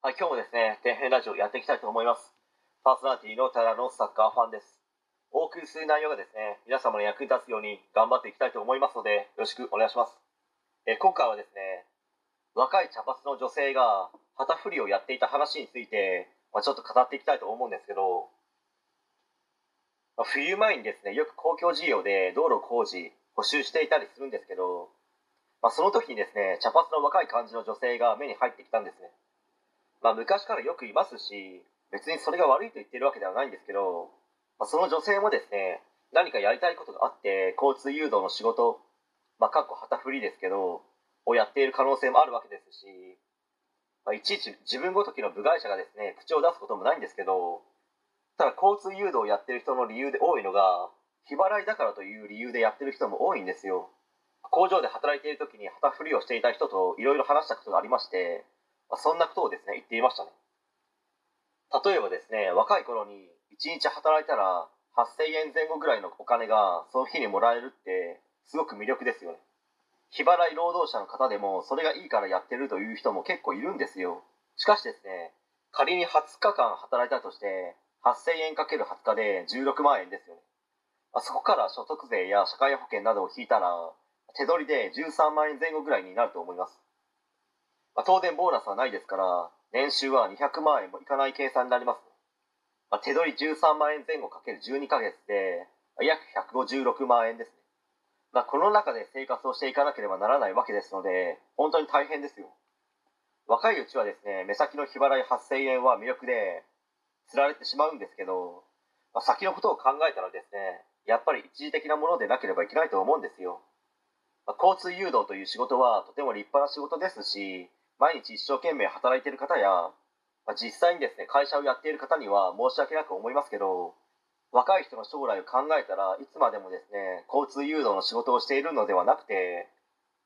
はい、今日もですね、底辺ラジオやっていきたいと思います。パーソナリティのただのサッカーファンです。お送りする内容がですね、皆様の役に立つように頑張っていきたいと思いますので、よろしくお願いします。え今回はですね、若い茶髪の女性が旗振りをやっていた話について、まあ、ちょっと語っていきたいと思うんですけど、まあ冬前にですね、よく公共事業で道路工事、補修していたりするんですけど、まあ、その時にですね、茶髪の若い感じの女性が目に入ってきたんですね。まあ、昔からよくいますし別にそれが悪いと言ってるわけではないんですけど、まあ、その女性もですね何かやりたいことがあって交通誘導の仕事まあかっこ旗振りですけどをやっている可能性もあるわけですし、まあ、いちいち自分ごときの部外者がですね口を出すこともないんですけどただ交通誘導をやってる人の理由で多いのが日払いだからという理由でやってる人も多いんですよ。工場で働いている時に旗振りをしていた人といろいろ話したことがありましてそんなことをですね言っていましたね。例えばですね若い頃に1日働いたら8000円前後ぐらいのお金がその日にもらえるってすごく魅力ですよね。日払い労働者の方でもそれがいいからやってるという人も結構いるんですよ。しかしですね仮に20日間働いたとして8000円 ×20 日で16万円ですよね。そこから所得税や社会保険などを引いたら手取りで13万円前後ぐらいになると思います。まあ、当然ボーナスはないですから年収は200万円もいかない計算になります、まあ、手取り13万円前後かける12ヶ月で約156万円ですね、まあ、この中で生活をしていかなければならないわけですので本当に大変ですよ。若いうちはですね目先の日払い8000円は魅力で釣られてしまうんですけど、まあ、先のことを考えたらですねやっぱり一時的なものでなければいけないと思うんですよ。ま交通誘導という仕事はとても立派な仕事ですし毎日一生懸命働いている方や、まあ、実際にですね会社をやっている方には申し訳なく思いますけど若い人の将来を考えたらいつまでもですね交通誘導の仕事をしているのではなくて、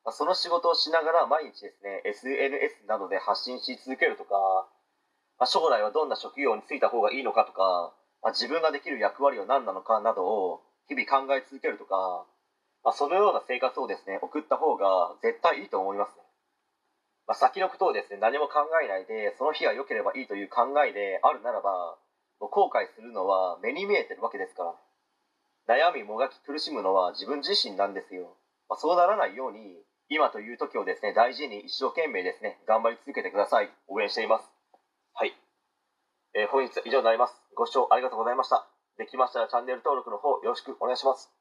まあその仕事をしながら毎日ですね SNS などで発信し続けるとか、まあ将来はどんな職業に就いた方がいいのかとか、ま自分ができる役割は何なのかなどを日々考え続けるとか、まあそのような生活をですね送った方が絶対いいと思いますね。まあ、先のことをですね何も考えないでその日が良ければいいという考えであるならば後悔するのは目に見えてるわけですから。悩みもがき苦しむのは自分自身なんですよ、まあ、そうならないように今という時をですね大事に一生懸命ですね頑張り続けてください。応援しています。はい、えー本日は以上になります。ご視聴ありがとうございました。できましたらチャンネル登録の方よろしくお願いします